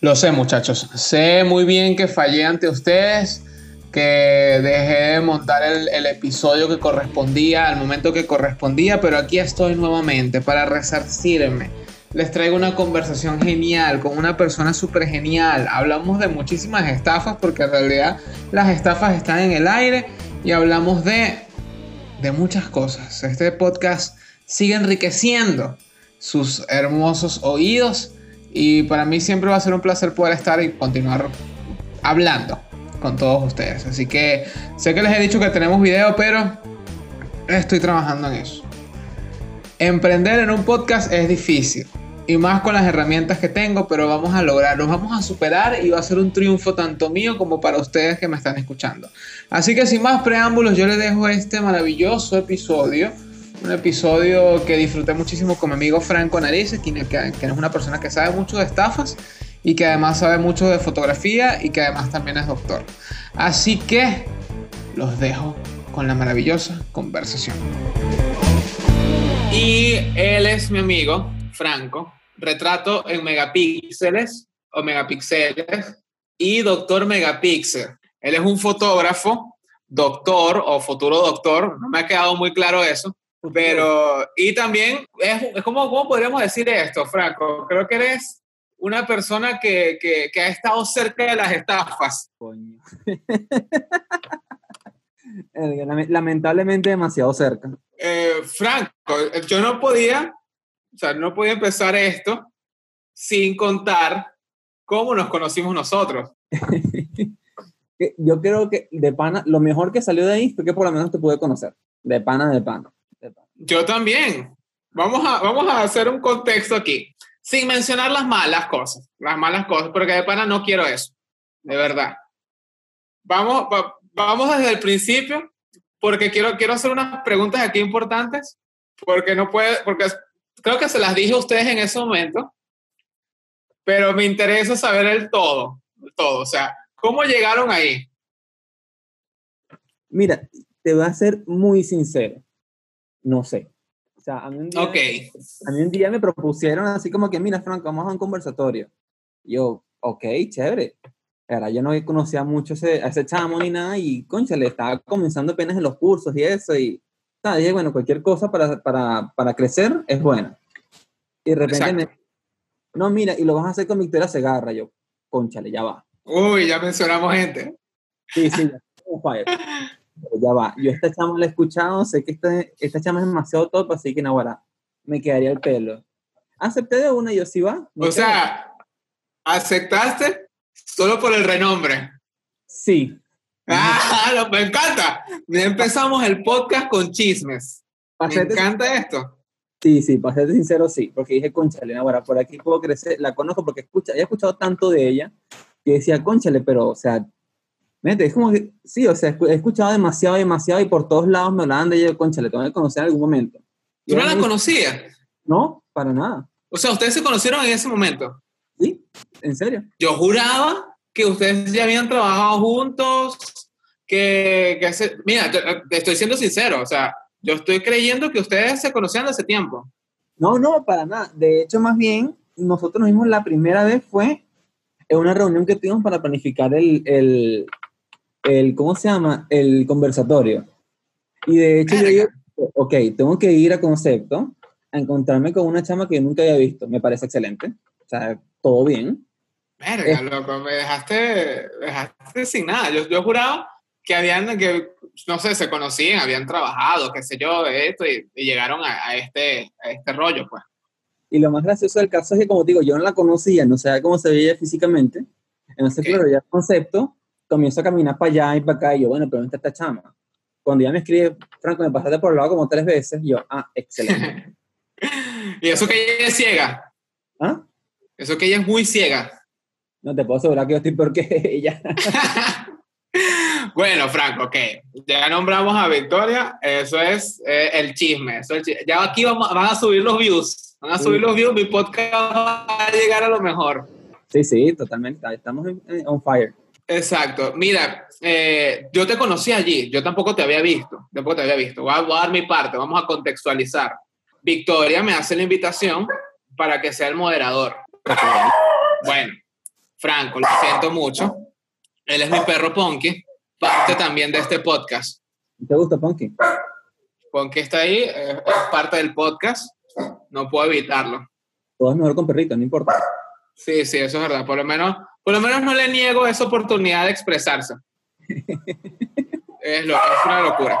Lo sé, muchachos. Sé muy bien que fallé ante ustedes, que dejé de montar el, episodio que correspondía al momento que correspondía, pero aquí estoy nuevamente para resarcirme. Les traigo una conversación genial con una persona súper genial. Hablamos de muchísimas estafas porque en realidad las estafas están en el aire y hablamos de muchas cosas. Este podcast sigue enriqueciendo sus hermosos oídos y para mí siempre va a ser un placer poder estar y continuar hablando con todos ustedes. Así que sé que les he dicho que tenemos video, pero estoy trabajando en eso. Emprender en un podcast es difícil. Y más con las herramientas que tengo, pero vamos a lograrlo, vamos a superar y va a ser un triunfo tanto mío como para ustedes que me están escuchando. Así que sin más preámbulos, yo les dejo este maravilloso episodio un episodio que disfruté muchísimo con mi amigo Franco Narices, quien, que, es una persona que sabe mucho de estafas y que además sabe mucho de fotografía y que además también es doctor. Así que los dejo con la maravillosa conversación. Y él es mi amigo, Franco, retrato en megapíxeles o megapíxeles y doctor megapíxel. Él es un fotógrafo, doctor o futuro doctor, no me ha quedado muy claro eso, pero, y también, es, es como, ¿cómo podríamos decir esto, Franco? Creo que eres una persona que, que, que ha estado cerca de las estafas. Coño. Lamentablemente demasiado cerca. Eh, Franco, yo no podía, o sea, no podía empezar esto sin contar cómo nos conocimos nosotros. yo creo que de pana, lo mejor que salió de ahí fue que por lo menos te pude conocer. De pana, de pana. Yo también. Vamos a, vamos a hacer un contexto aquí, sin mencionar las malas cosas, las malas cosas, porque de pana no quiero eso, de verdad. Vamos, vamos desde el principio, porque quiero, quiero hacer unas preguntas aquí importantes, porque no puede, porque creo que se las dije a ustedes en ese momento, pero me interesa saber el todo, el todo, o sea, ¿cómo llegaron ahí? Mira, te voy a ser muy sincero no sé. O sea, a mí un día, a mí un día me propusieron así como que, mira, Franco, vamos a un conversatorio. yo, ok, chévere. Ahora, yo no conocía mucho ese, a ese chamo ni nada y, concha, le estaba comenzando apenas en los cursos y eso y, ¿sabes? dije, bueno, cualquier cosa para, para, para crecer es buena. Y de repente me, no, mira, y lo vas a hacer con Victoria Segarra. Yo, conchale, ya va. Uy, ya mencionamos gente. Sí, sí, ya. ya va, yo esta chama la he escuchado, sé que esta, esta chama es demasiado top, así que ahora me quedaría el pelo. Acepté de una y yo sí va. O sea, ¿aceptaste solo por el renombre? Sí. Ah, me encanta. Empezamos el podcast con chismes. Me encanta esto. Sí, sí, para ser sincero, sí, porque dije, conchale, ahora por aquí puedo crecer, la conozco porque escucha, he escuchado tanto de ella que decía, conchale, pero, o sea, es como que, sí, o sea, he escuchado demasiado, demasiado y por todos lados me hablaban de ella, concha, le tengo que conocer en algún momento. ¿Tú no la conocías? No, para nada. O sea, ¿ustedes se conocieron en ese momento? Sí, en serio. Yo juraba que ustedes ya habían trabajado juntos, que, que mira, te, estoy siendo sincero, o sea, yo estoy creyendo que ustedes se conocían hace tiempo. No, no, para nada. De hecho, más bien, nosotros nos vimos la primera vez fue en una reunión que tuvimos para planificar el, el, el, ¿cómo se llama? El conversatorio. Y de hecho yo digo, ok, tengo que ir a concepto a encontrarme con una chama que nunca había visto. Me parece excelente. O sea, todo bien. Verga, loco, me dejaste, dejaste sin nada. Yo, yo juraba que habían, que, no sé, se conocían, habían trabajado, qué sé yo, esto, y, llegaron a, este, a este rollo, pues. Y lo más gracioso del caso es que, como digo, yo no la conocía, no sabía cómo se veía físicamente. Entonces, claro, ya el concepto, comienzo a caminar para allá y para acá, y yo, bueno, pero ¿dónde está esta chama? Cuando ya me escribe, Franco, me pasaste por el lado como tres veces, yo, ah, excelente. ¿Y eso que ella es ciega? ¿Ah? Eso que ella es muy ciega. No te puedo asegurar que yo estoy peor que ella. bueno, Franco, ok. Ya nombramos a Victoria, eso es eh, el, chisme, eso Ya aquí vamos, van a subir los views. Van a subir los views, mi podcast va a llegar a lo mejor. Sí, sí, totalmente. Estamos on fire. Exacto. Mira, eh, yo te conocí allí, yo tampoco te había visto, tampoco te había visto. Voy a, dar mi parte, vamos a contextualizar. Victoria me hace la invitación para que sea el moderador. Bueno, Franco, lo siento mucho. Él es mi perro Ponky, parte también de este podcast. ¿Te gusta Ponky? Ponky está ahí, es, parte del podcast, no puedo evitarlo. Todo es mejor con perrito, no importa. Sí, sí, eso es verdad. Por lo menos, por lo menos no le niego esa oportunidad de expresarse. es, lo, es una locura.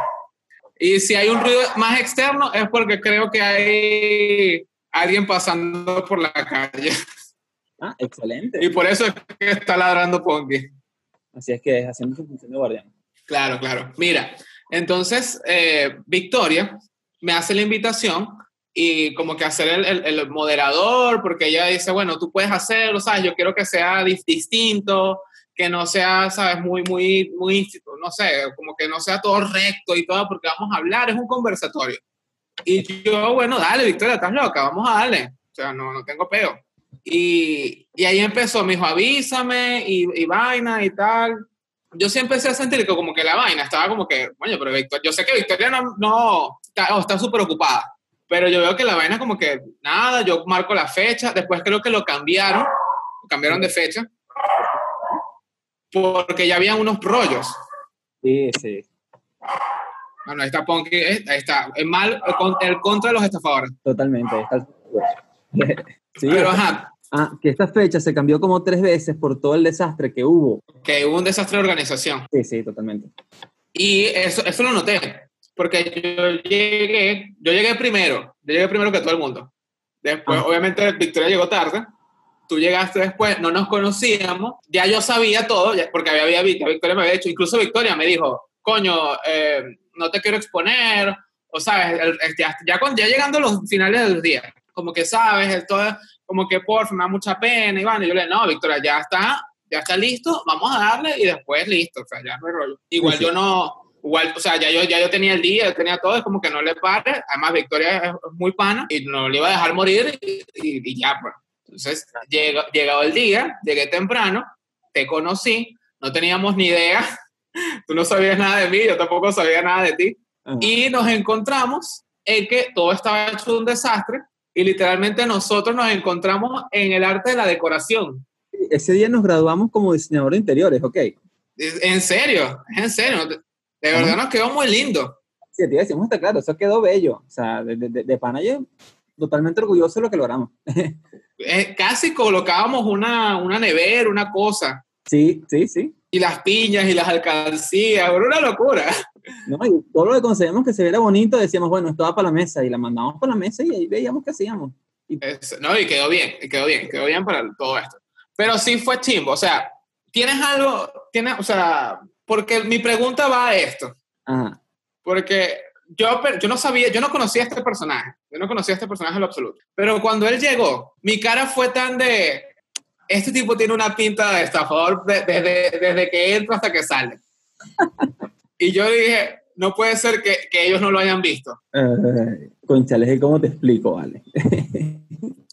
Y si hay un ruido más externo es porque creo que hay alguien pasando por la calle. Ah, excelente. Y por eso es que está ladrando Ponky. Así es que es haciendo su función de guardián. Claro, claro. Mira, entonces eh, Victoria me hace la invitación y como que hacer el, el, moderador, porque ella dice, bueno, tú puedes hacerlo, ¿sabes? Yo quiero que sea distinto, que no sea, ¿sabes? Muy, muy, muy, no sé, como que no sea todo recto y todo, porque vamos a hablar, es un conversatorio. Y yo, bueno, dale, Victoria, estás loca, vamos a darle. O sea, no, no tengo peo. Y, y ahí empezó, me dijo, avísame y, y, vaina y tal. Yo sí empecé a sentir que como que la vaina estaba como que, bueno, pero Victoria, yo sé que Victoria no, no está súper ocupada, pero yo veo que la vaina como que, nada, yo marco la fecha, después creo que lo cambiaron, cambiaron de fecha, porque ya habían unos rollos. Sí, sí. Bueno, ahí está Ponky, eh, ahí está. Es mal, el contra de los estafadores. Totalmente. sí, Pero ajá. Ah, que esta fecha se cambió como tres veces por todo el desastre que hubo. Que hubo un desastre de organización. Sí, sí, totalmente. Y eso, eso lo noté, porque yo llegué, yo llegué primero, yo llegué primero que todo el mundo. Después, ah. obviamente, Victoria llegó tarde, tú llegaste después, no nos conocíamos, ya yo sabía todo, porque había, había Victoria me había dicho, incluso Victoria me dijo, coño, eh, no te quiero exponer, o sabes, ya, ya, ya, llegando a los finales del día, como que sabes, todo, como que por me da mucha pena, Iván, y yo le no, Victoria, ya está, ya está listo, vamos a darle y después listo, o sea, ya no hay rollo. Igual yo no, igual, o sea, ya yo, ya yo tenía el día, yo tenía todo, es como que no le pare, además Victoria es muy pana y no le iba a dejar morir y, y ya, pues. Entonces, llegó, llegado el día, llegué temprano, te conocí, no teníamos ni idea, tú no sabías nada de mí, yo tampoco sabía nada de ti, y nos encontramos en que todo estaba hecho un desastre y literalmente nosotros nos encontramos en el arte de la decoración. Ese día nos graduamos como diseñador de interiores, ¿ok? En serio, en serio, de verdad nos quedó muy lindo. Sí, te decimos, está claro, eso quedó bello. O sea, de, de, de pana yo totalmente orgulloso de lo que logramos. Eh, casi colocábamos una, una nevera, una cosa. Sí, sí, sí. Y las piñas y las alcancías, era una locura. No, y todo lo que conseguimos que se viera bonito, decíamos, bueno, esto va para la mesa, y la mandamos para la mesa y ahí veíamos qué hacíamos. Y... no, y quedó bien, y quedó bien, quedó bien para todo esto. Pero sí fue chimbo, o sea, ¿tienes algo, tienes, o sea, porque mi pregunta va a esto. Ajá. Porque yo, yo no sabía, yo no conocía a este personaje, yo no conocía a este personaje en lo absoluto. Pero cuando él llegó, mi cara fue tan de, este tipo tiene una pinta de estafador desde, desde que entra hasta que sale. y yo dije, no puede ser que, que ellos no lo hayan visto. Uh, conchales, ¿cómo te explico, vale?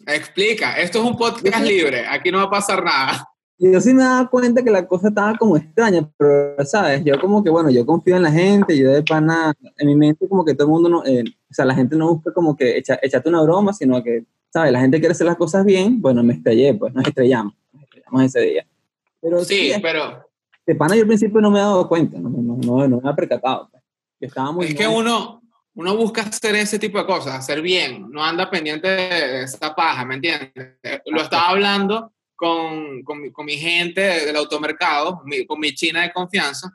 Explica, esto es un podcast libre, aquí no va a pasar nada. Yo sí me daba cuenta que la cosa estaba como extraña, pero, ¿sabes? Yo como que, bueno, yo confío en la gente, yo de pana, en mi mente como que todo el mundo, no, eh, o sea, la gente no busca como que echa, echarte una broma, sino que, ¿sabes? La gente quiere hacer las cosas bien, bueno, me estrellé, pues nos estrellamos, nos estrellamos ese día. Pero sí, pero... De pana yo al principio no me he dado cuenta, no, no, no, no me ha percatado. Pues. Estaba muy es que uno, uno busca hacer ese tipo de cosas, hacer bien, no anda pendiente de esa paja, ¿me entiendes? Lo estaba hablando con, con, mi, con mi gente del automercado, con mi china de confianza,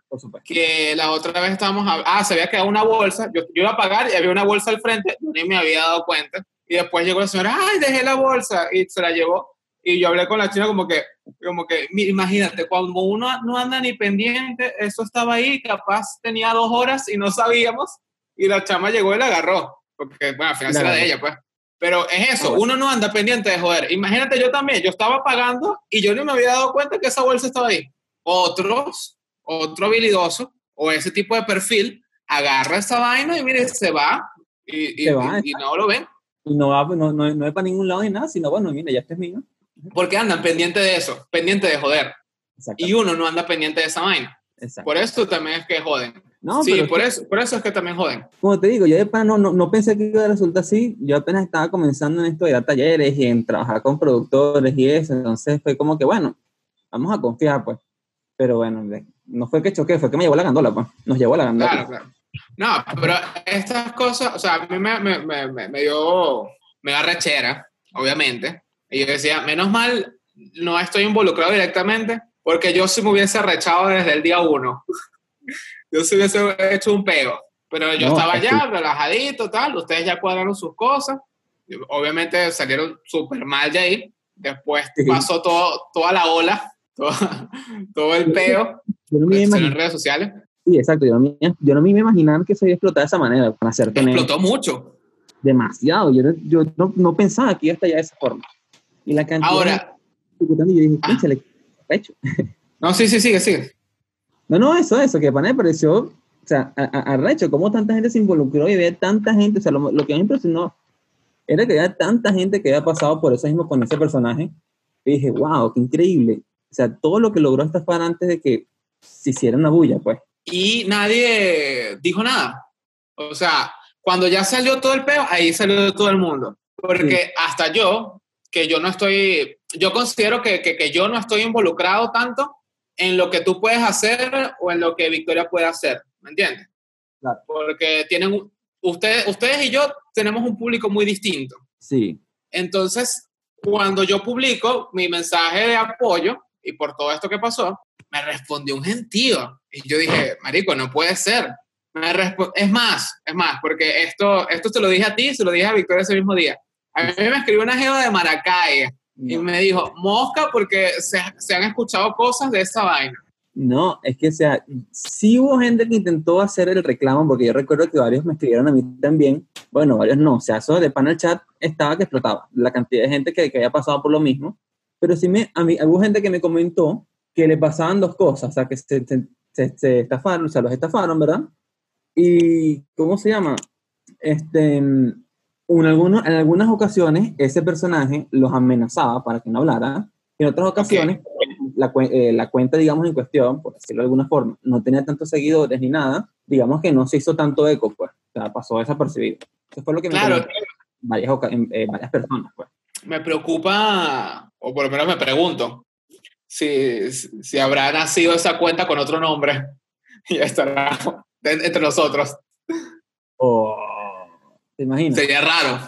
que la otra vez estábamos, ah, se había quedado una bolsa, yo, yo, iba a pagar y había una bolsa al frente, ni me había dado cuenta, y después llegó la señora, ay, dejé la bolsa, y se la llevó, y yo hablé con la china como que, como que, imagínate, cuando uno no anda ni pendiente, eso estaba ahí, capaz tenía dos horas y no sabíamos, y la chama llegó y la agarró, porque, bueno, al final era de ella, pues. Pero es eso, uno no anda pendiente de joder. Imagínate yo también, yo estaba pagando y yo no me había dado cuenta que esa bolsa estaba ahí. Otros, otro habilidoso o ese tipo de perfil, agarra esa vaina y mire, se va y, y, no lo ven. Y no va, no, no, no es para ningún lado ni nada, sino bueno, mire, ya este es mío. Porque andan pendiente de eso, pendiente de joder. Y uno no anda pendiente de esa vaina. Por eso también es que joden. No, sí, por, eso, por eso es que también joden. Como te digo, yo no, no, no, pensé que iba a resultar así. Yo apenas estaba comenzando en esto de dar talleres y en trabajar con productores y eso. Entonces fue como que, bueno, vamos a confiar, pues. Pero bueno, no fue que choqué, fue que me llevó la gandola, pues. Nos llevó la gandola. Claro, claro. No, pero estas cosas, o sea, a mí me, me, me, me dio, me da rechera, obviamente. Y yo decía, menos mal, no estoy involucrado directamente, porque yo sí me hubiese rechado desde el día uno. yo sí hubiese hecho un pego. Pero yo estaba ya relajadito, tal. Ustedes ya cuadraron sus cosas. Obviamente salieron súper mal de ahí. Después pasó todo, toda la ola, todo, el peo en redes sociales. Sí, exacto. Yo no, me, yo no me iba a imaginar que se iba a explotar de esa manera. Para hacer Explotó mucho. Demasiado. Yo, yo no, no, pensaba que iba a estallar de esa forma. Y la cantidad. Ahora. De, yo dije, ah. No, sí, sí, sigue, sigue. No, no, eso, eso, que para mí me pareció, o sea, arrecho, cómo tanta gente se involucró y había tanta gente, o sea, lo, lo que me impresionó era que había tanta gente que había pasado por eso mismo con ese personaje. Y dije, wow, qué increíble. O sea, todo lo que logró estafar antes de que se hiciera una bulla, pues. Y nadie dijo nada. O sea, cuando ya salió todo el peo, ahí salió todo el mundo. Porque hasta yo, que yo no estoy, yo considero que, que, que, yo no estoy involucrado tanto en lo que tú puedes hacer o en lo que Victoria puede hacer, ¿me entiendes? Claro. Porque tienen, ustedes, ustedes y yo tenemos un público muy distinto. Sí. Entonces, cuando yo publico mi mensaje de apoyo y por todo esto que pasó, me respondió un gentío. Y yo dije, marico, no puede ser. Me es más, es más, porque esto, esto te lo dije a ti, se lo dije a Victoria ese mismo día. A mí me escribió una jeva de Maracay y me dijo, mosca, porque se, se han escuchado cosas de esa vaina. No, es que, o sea, sí hubo gente que intentó hacer el reclamo, porque yo recuerdo que varios me escribieron a mí también. Bueno, varios no, o sea, eso de panel chat estaba que explotaba, la cantidad de gente que, que había pasado por lo mismo. Pero sí, me, a mí, hubo gente que me comentó que le pasaban dos cosas, o sea, que se, se, se, estafaron, o sea, los estafaron, ¿verdad? Y, ¿cómo se llama? Este, en, algunos, en algunas ocasiones, ese personaje los amenazaba para que no hablara. En otras ocasiones, la, eh, la, cuenta, digamos, en cuestión, por decirlo de alguna forma, no tenía tantos seguidores ni nada, digamos que no se hizo tanto eco, pues, o sea, pasó desapercibido. Eso fue lo que me claro. varias, eh, varias personas, pues. Me preocupa, o por lo menos me pregunto, si, si habrá nacido esa cuenta con otro nombre y estará entre nosotros. Oh, ¿Te imaginas? Sería raro.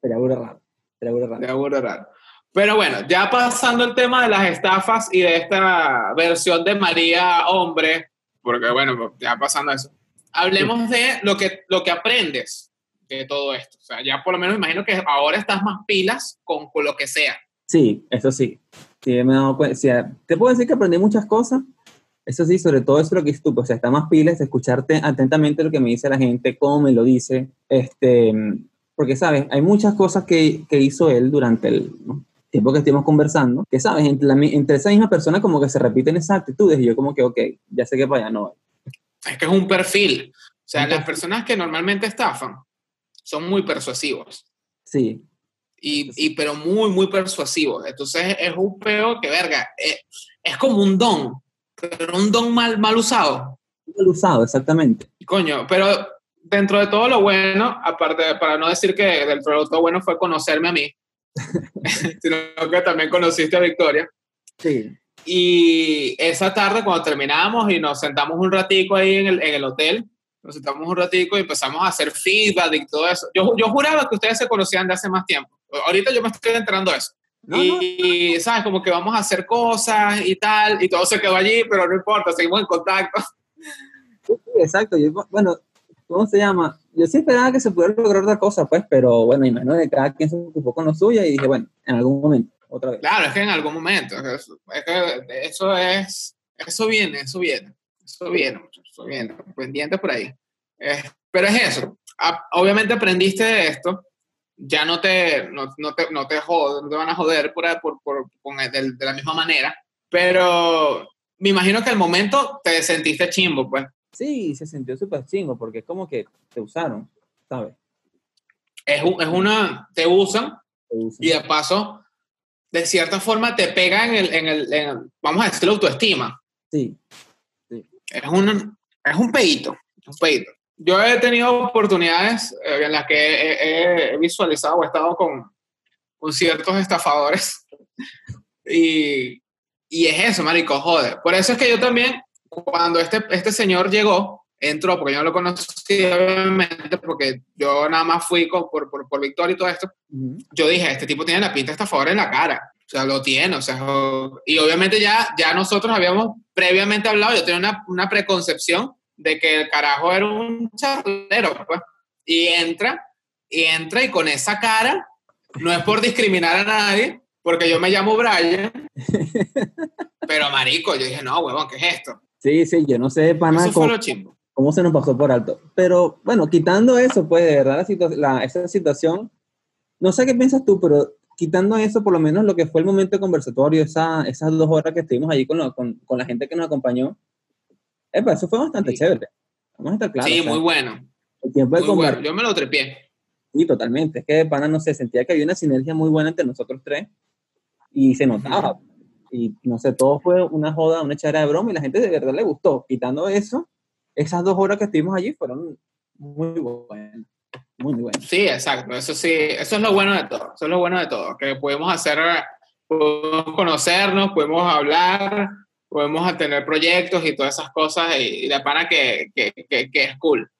Sería raro. Sería raro. Sería raro. Pero bueno, ya pasando el tema de las estafas y de esta versión de María hombre, porque bueno, ya pasando eso, hablemos de lo que, lo que aprendes de todo esto. O sea, ya por lo menos imagino que ahora estás más pilas con, con lo que sea. Sí, eso sí. Sí, me he dado cuenta. te puedo decir que aprendí muchas cosas. Eso sí, sobre todo eso lo que es tú, o sea, está más pilas, escucharte atentamente lo que me dice la gente, cómo me lo dice, este, porque, ¿sabes? Hay muchas cosas que, que hizo él durante el, tiempo que estuvimos conversando, que sabes, entre, la, entre esa misma persona como que se repiten esas actitudes y yo como que, ok, ya sé que para allá no. Es que es un perfil. O sea, las personas que normalmente estafan son muy persuasivos. Sí. Y, y pero muy, muy persuasivos. Entonces es un peo que, verga, es, es como un don, pero un don mal, mal usado. Mal usado, exactamente. Coño, pero dentro de todo lo bueno, aparte, para no decir que dentro de todo bueno fue conocerme a mí, sino que también conociste a Victoria. Sí. Y esa tarde cuando terminamos y nos sentamos un ratico ahí en el, en el hotel, nos sentamos un ratico y empezamos a hacer feedback y todo eso. Yo, yo juraba que ustedes se conocían de hace más tiempo. Ahorita yo me estoy enterando de eso. Y, ¿sabes? Como que vamos a hacer cosas y tal, y todo se quedó allí, pero no importa, seguimos en contacto. exacto. Yo, bueno, ¿cómo se llama? Yo sí esperaba que se pudiera lograr otra cosa, pues, pero bueno, imagino que cada quien se ocupó con lo suyo y dije, bueno, en algún momento, otra vez. Claro, es que en algún momento, es que eso es, eso viene, eso viene, eso viene, eso viene, pendiente por ahí. pero es eso, obviamente aprendiste de esto, ya no te, no, no te, no te, no te van a joder por, por, por, con de, de la misma manera, pero me imagino que al momento te sentiste chimbo, pues. Sí, se sintió súper chingo porque es como que te usaron, ¿sabes? Es, es una, te usan, y de paso, de cierta forma te pega en el, en el, vamos a decir, la autoestima. Sí. sí. Es, un, es un pedito, un pedito. Yo he tenido oportunidades eh, en las que he, he visualizado o he estado con, con ciertos estafadores y, y es eso, marico, jode. Por eso es que yo también, cuando este, este señor llegó, entró, porque yo no lo conocí, obviamente, porque yo nada más fui por, por, por Victoria y todo esto, yo dije, este tipo tiene la pinta favor en la cara. O sea, lo tiene, o sea, y obviamente ya, ya nosotros habíamos previamente hablado, yo tenía una, una preconcepción de que el carajo era un charlero, pues, y entra, y entra y con esa cara, no es por discriminar a nadie, porque yo me llamo Brian. pero marico, yo dije, no, huevón, ¿qué es esto? Sí, sí, yo no sé para nada cómo, cómo, se nos pasó por alto. Pero bueno, quitando eso, pues de verdad, la, esa situación, no sé qué piensas tú, pero quitando eso, por lo menos lo que fue el momento de conversatorio, esa, esas dos horas que estuvimos allí con, con, con la gente que nos acompañó, eso fue bastante chévere. Vamos a estar claros. Sí, muy bueno. El tiempo de muy bueno. Yo me lo trepié. Sí, totalmente. Es que de pana, no sé, sentía que había una sinergia muy buena entre nosotros tres y se notaba. Y no sé, todo fue una joda, una echada de broma y la gente de verdad le gustó. Quitando eso, esas dos horas que estuvimos allí fueron muy buenas. Muy, muy buenas. Sí, exacto. Eso sí, eso es lo bueno de todo. Eso es lo bueno de todo. Que podemos hacer, podemos conocernos, podemos hablar, podemos tener proyectos y todas esas cosas y, la pana que, que, que, que es cool.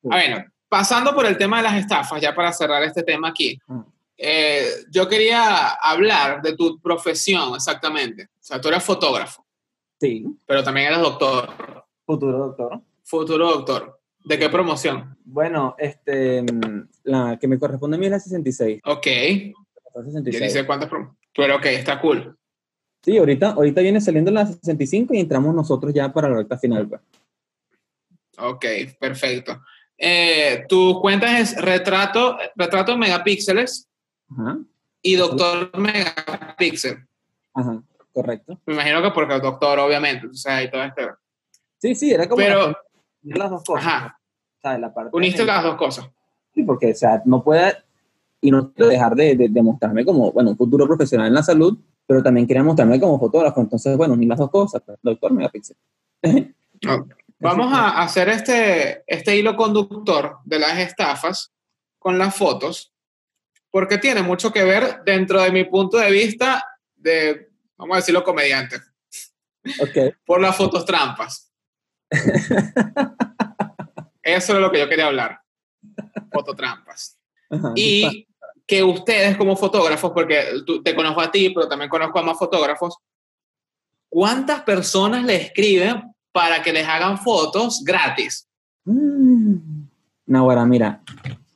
Bueno, pasando por el tema de las estafas, ya para cerrar este tema aquí. Ah. Eh, yo quería hablar de tu profesión exactamente. O sea, tú eres fotógrafo. Sí. Pero también eres doctor. Futuro doctor. Futuro doctor. ¿De qué promoción? Bueno, este, la que me corresponde a mí es la 66. Ok. 66. dice cuántas promociones. Pero ok, está cool. Sí, ahorita, ahorita viene saliendo la 65 y entramos nosotros ya para la recta final. Pues. Ok, perfecto. Eh, tu cuenta es retrato, retrato megapíxeles y doctor megapíxel. Ajá, correcto. Me imagino que porque el doctor, obviamente, o sea, y todo esto. Sí, sí, era como Pero, las dos cosas. Ajá. La parte Uniste las dos cosas. Sí, porque, o sea, no puede y no dejar de, de, mostrarme como, bueno, un futuro profesional en la salud, pero también quería mostrarme como fotógrafo. Entonces, bueno, ni las dos cosas, pues, doctor megapíxel. Vamos a hacer este, este hilo conductor de las estafas con las fotos, porque tiene mucho que ver dentro de mi punto de vista de, vamos a decirlo, comediante. Okay. Por las fotos trampas. Eso es lo que yo quería hablar. Fototrampas. y que ustedes como fotógrafos, porque te conozco a ti, pero también conozco a más fotógrafos, ¿cuántas personas le escriben para que les hagan fotos gratis. Mm. No, bueno, mira,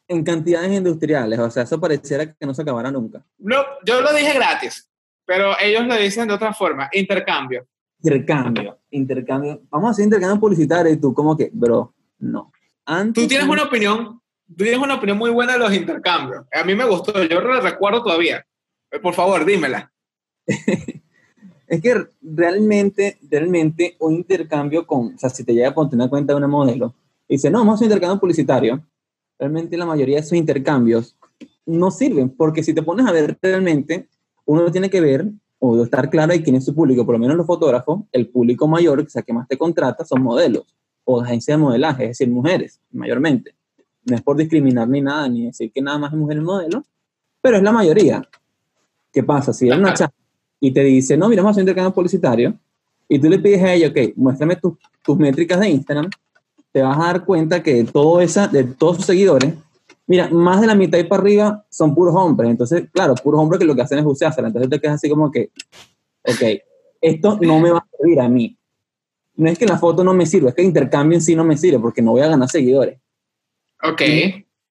en cantidades industriales, o sea, eso pareciera que no se acabara nunca. No, yo lo dije gratis, pero ellos lo dicen de otra forma, intercambio. Intercambio, intercambio. Vamos a hacer intercambio publicitario y tú como que, bro, no. tú tienes una opinión, tú tienes una opinión muy buena de los intercambios. A mí me gustó, yo lo recuerdo todavía. Por favor, dímela. Es que realmente, realmente un intercambio con, o sea, si te llega a poner una cuenta de una modelo y dice, no, vamos a hacer un intercambio publicitario, realmente la mayoría de esos intercambios no sirven, porque si te pones a ver realmente, uno tiene que ver o estar claro de quién es su público, por lo menos los fotógrafos, el público mayor, o sea, que más te contrata, son modelos o agencias de modelaje, es decir, mujeres, mayormente. No es por discriminar ni nada, ni decir que nada más es mujer modelo, pero es la mayoría. ¿Qué pasa? Si es una chava y te dice, no, mira, vamos a hacer un intercambio publicitario, y tú le pides a ella, ok, muéstrame tus métricas de Instagram, te vas a dar cuenta que todo esa, de todos sus seguidores, mira, más de la mitad y para arriba son puros hombres. Entonces, claro, puros hombres que lo que hacen es usársela. Entonces te quedas así como que, ok, esto no me va a servir a mí. No es que la foto no me sirva, es que el intercambio en sí no me sirve porque no voy a ganar seguidores. Ok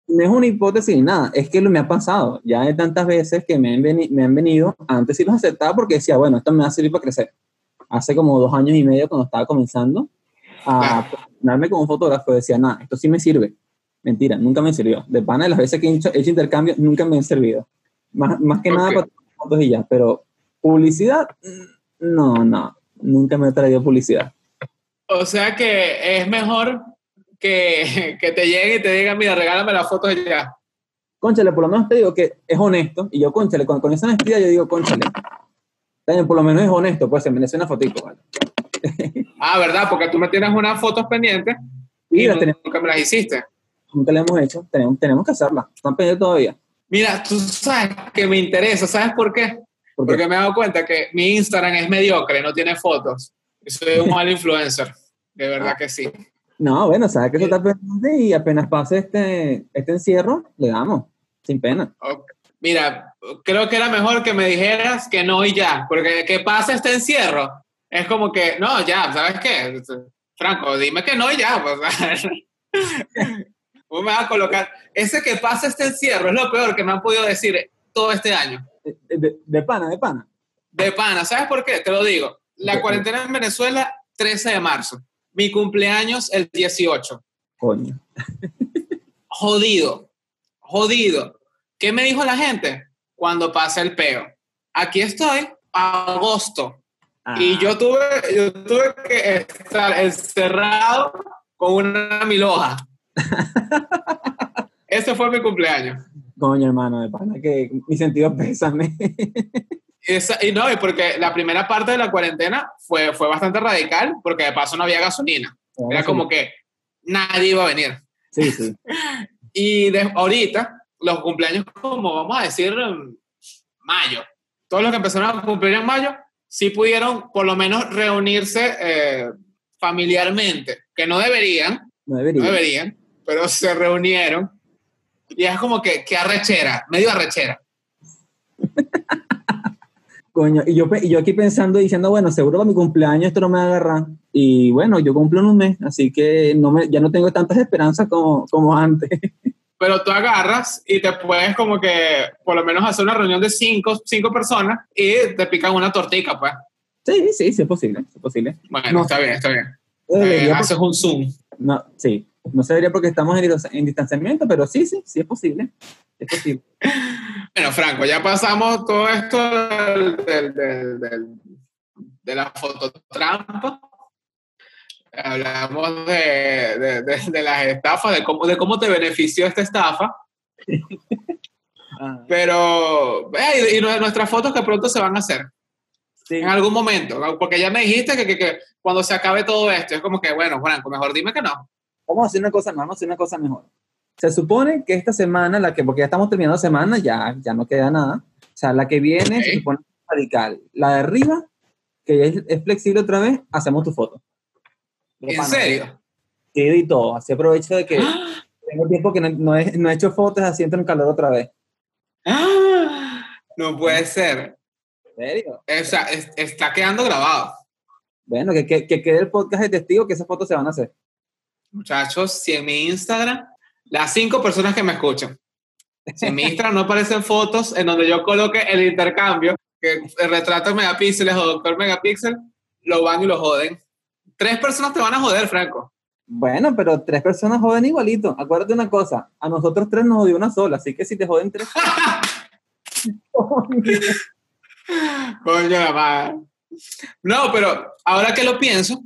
no es una hipótesis ni nada, es que lo me ha pasado. Ya hay tantas veces que me han, me han venido, antes sí los aceptaba porque decía, bueno, esto me va a servir para crecer. Hace como dos años y medio cuando estaba comenzando a darme como fotógrafo, decía, nada, esto sí me sirve. Mentira, nunca me sirvió. De pana de las veces que he hecho, he intercambio, nunca me han servido. Más, más que nada para fotos y ya, pero publicidad, no, no, nunca me ha traído publicidad. O sea que es mejor que, que te llegue y te diga, mira, regálame la foto ya. Conchale, por lo menos te digo que es honesto, y yo, conchale, con, con esa honestidad yo digo, conchale, por lo menos es honesto, pues se merece una fotito, ¿vale? ah, ¿verdad? Porque tú me tienes unas fotos pendientes y, nunca me las hiciste. Nunca las hemos hecho, tenemos, tenemos que hacerlas, están pendientes todavía. Mira, tú sabes que me interesa, ¿sabes por qué? Porque me he dado cuenta que mi Instagram es mediocre, no tiene fotos. Y soy un mal influencer. De verdad que sí. No, bueno, sabes que eso está pendiente y apenas pase este, este encierro, le damos, sin pena. Mira, creo que era mejor que me dijeras que no y ya, porque que pase este encierro es como que, no, ya, ¿sabes qué? Franco, dime que no y ya, pues. me vas a colocar. Ese que pasa este encierro es lo peor que me han podido decir todo este año. De, pana, de pana. De pana, ¿sabes por qué? Te lo digo. La cuarentena en Venezuela, 13 de marzo. Mi cumpleaños, el 18. Coño. Jodido. Jodido. ¿Qué me dijo la gente? Cuando pasa el peo. Aquí estoy, agosto. Y ah. yo tuve, yo tuve que estar encerrado con una miloja. Ese fue mi cumpleaños. Coño, hermano, de pana, que mi sentido pésame. Y no, porque la primera parte de la cuarentena fue, fue bastante radical, porque de paso no había gasolina. Era como que nadie iba a venir. Sí, sí. y de, ahorita, los cumpleaños, como vamos a decir, mayo. Todos los que empezaron a cumplir en mayo, sí pudieron por lo menos reunirse eh, familiarmente, que no deberían, no deberían, no deberían, pero se reunieron y es como que, que arrechera, medio arrechera. Coño, y yo, y yo aquí pensando, diciendo, bueno, seguro para mi cumpleaños esto no me va a agarrar. Y bueno, yo cumplo en un mes, así que no me, ya no tengo tantas esperanzas como, como antes. Pero tú agarras y te puedes como que por lo menos hacer una reunión de cinco, cinco personas y te pican una tortica, pues. Sí, sí, sí es posible, es posible. Bueno, está bien, está bien. Eh, haces un Zoom. No, sí, no se debería porque estamos en, distanciamiento, pero sí, sí, sí es posible. Es posible. bueno, Franco, ya pasamos todo esto de la fototrampa. Hablamos de, las estafas, de cómo, de cómo te benefició esta estafa. Ah. Pero, y, y nuestras fotos que pronto se van a hacer. En algún momento, porque ya me dijiste que, que, que, cuando se acabe todo esto, es como que, bueno, Franco, mejor dime que no vamos a hacer una cosa, vamos a hacer una cosa mejor. Se supone que esta semana, la que, porque ya estamos terminando la semana, ya, ya no queda nada. O sea, la que viene se supone radical. La de arriba, que es, es flexible otra vez, hacemos tu foto. ¿En serio? Sí, y todo. Así aprovecho de que tengo tiempo que no, no, he, no, he, hecho fotos, así entro en calor otra vez. ¡Ah! No puede ser. ¿En serio? Está, está quedando grabado. Bueno, que, que, que, quede el podcast de testigo que esas fotos se van a hacer muchachos, si en mi Instagram, las cinco personas que me escuchan, si en mi Instagram no aparecen fotos en donde yo coloque el intercambio, que el retrato megapíxeles o doctor megapíxel, lo van y lo joden. Tres personas te van a joder, Franco. Bueno, pero tres personas joden igualito. Acuérdate una cosa, a nosotros tres nos jodió una sola, así que si te joden tres... Coño, la madre. No, pero ahora que lo pienso,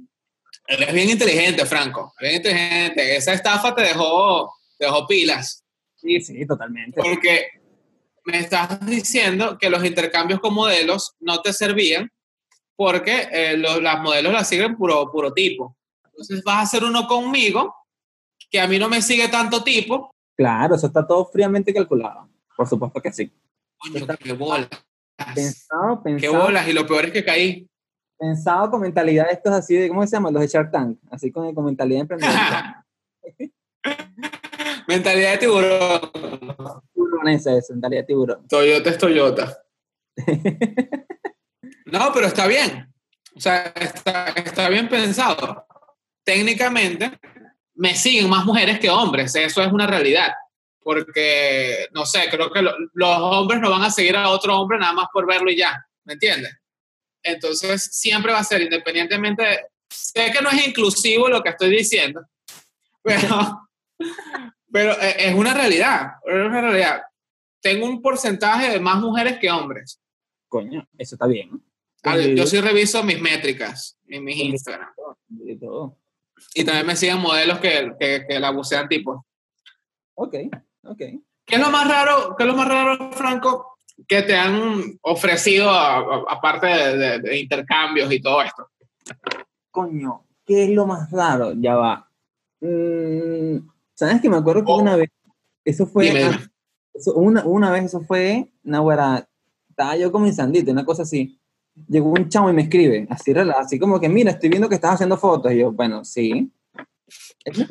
es bien inteligente, Franco. Bien inteligente. Esa estafa te dejó, te dejó pilas. Sí, sí, totalmente. Porque me estás diciendo que los intercambios con modelos no te servían porque eh, los, las modelos las siguen puro, puro tipo. Entonces vas a hacer uno conmigo que a mí no me sigue tanto tipo. Claro, eso está todo fríamente calculado. Por supuesto que sí. Coño, qué bolas. Pensado, pensado. Qué bolas, y lo peor es que caí pensado con mentalidad estos así de, ¿cómo se llama? Los de Shark Tank, así con, con mentalidad emprendedora. mentalidad de tiburón. Tiburón esa es, mentalidad de tiburón. Toyota es Toyota. no, pero está bien. O sea, está, está bien pensado. Técnicamente, me siguen más mujeres que hombres. Eso es una realidad. Porque, no sé, creo que lo, los hombres no van a seguir a otro hombre nada más por verlo y ya. ¿Me entiendes? Entonces, siempre va a ser, independientemente, sé que no es inclusivo lo que estoy diciendo, pero, pero e, es una realidad, es una realidad. Tengo un porcentaje de más mujeres que hombres. Coño, eso está bien. yo sí reviso mis métricas en mis Instagram. Y también me siguen modelos que, que, que la bucean tipo. Ok, ok. ¿Qué es lo más raro, qué es lo más raro, Franco, que te han ofrecido aparte de, intercambios y todo esto? Coño, ¿qué es lo más raro? Ya va. Mm, ¿Sabes que me acuerdo que oh. una vez, eso fue, una, una vez eso fue, era, estaba yo comenzandito, una cosa así. Llegó un chamo y me escribe, así, así como que, mira, estoy viendo que estás haciendo fotos. Y yo, bueno, sí.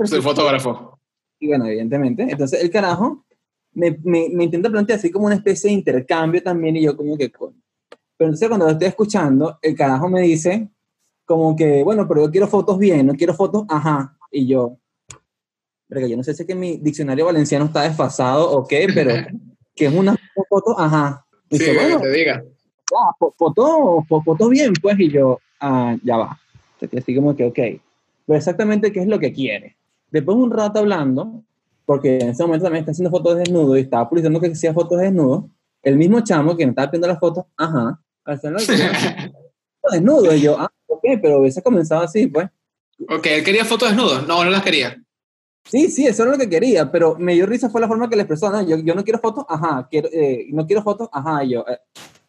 Soy fotógrafo. Y bueno, evidentemente. Entonces el carajo me, me, me, intenta plantear así como una especie de intercambio también y yo como que... Pero entonces cuando lo estoy escuchando, el carajo me dice como que, bueno, pero yo quiero fotos bien, no quiero fotos, ajá. Y yo, pero yo no sé si es que mi diccionario valenciano está desfasado o qué, pero que es una foto, ajá. Y sí, bueno, te diga. foto, foto bien, pues, y yo, ah, ya va. Así como que, ok. Pero exactamente qué es lo que quiere. Después de un rato hablando, porque en ese momento también está haciendo fotos de desnudo y estaba publicando que hacía fotos de desnudo, el mismo chamo que me estaba viendo las fotos, ajá, haciendo desnudo. Y yo, ah, ok, pero hubiese comenzado así, pues. Ok, él quería fotos desnudos, no, no las quería. Sí, sí, eso era lo que quería, pero me dio risa fue la forma que le expresó, no, yo, yo no quiero fotos, ajá, quiero, eh, no quiero fotos, ajá, yo, eh,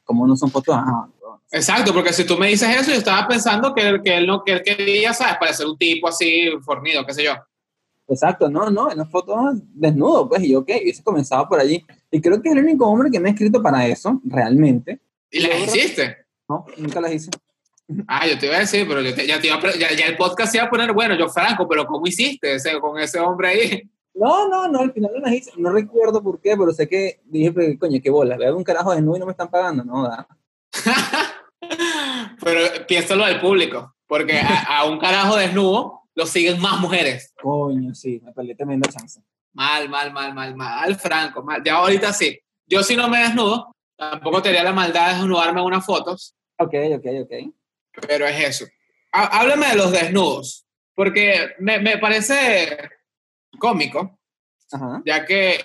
como no son fotos, ajá. Exacto, porque si tú me dices eso, yo estaba pensando que, que, él, no, que él quería, ¿sabes? Parecer un tipo así fornido, qué sé yo. Exacto, no, no, en las fotos desnudo, pues, y yo, ok, hubiese comenzado por allí. Y creo que es el único hombre que me ha escrito para eso, realmente. ¿Y las hiciste? No, nunca las hice. Ah, yo te iba a decir, pero ya, ya, el podcast se iba a poner, bueno, yo Franco, pero ¿cómo hiciste ese, con ese hombre ahí? No, no, no, al final no las hice, no recuerdo por qué, pero sé que dije, pues, coño, qué bola, veo un carajo desnudo y no me están pagando, no, da. pero piénsalo al público, porque a, un carajo desnudo lo siguen más mujeres. Coño, sí, me peleé tremenda chance. Mal, mal, mal, mal, mal, Franco, mal. Ya ahorita sí. Yo si no me desnudo, tampoco tendría la maldad de desnudarme en unas fotos. Ok, ok, ok pero es eso. Háblame de los desnudos, porque me, me parece cómico, ya que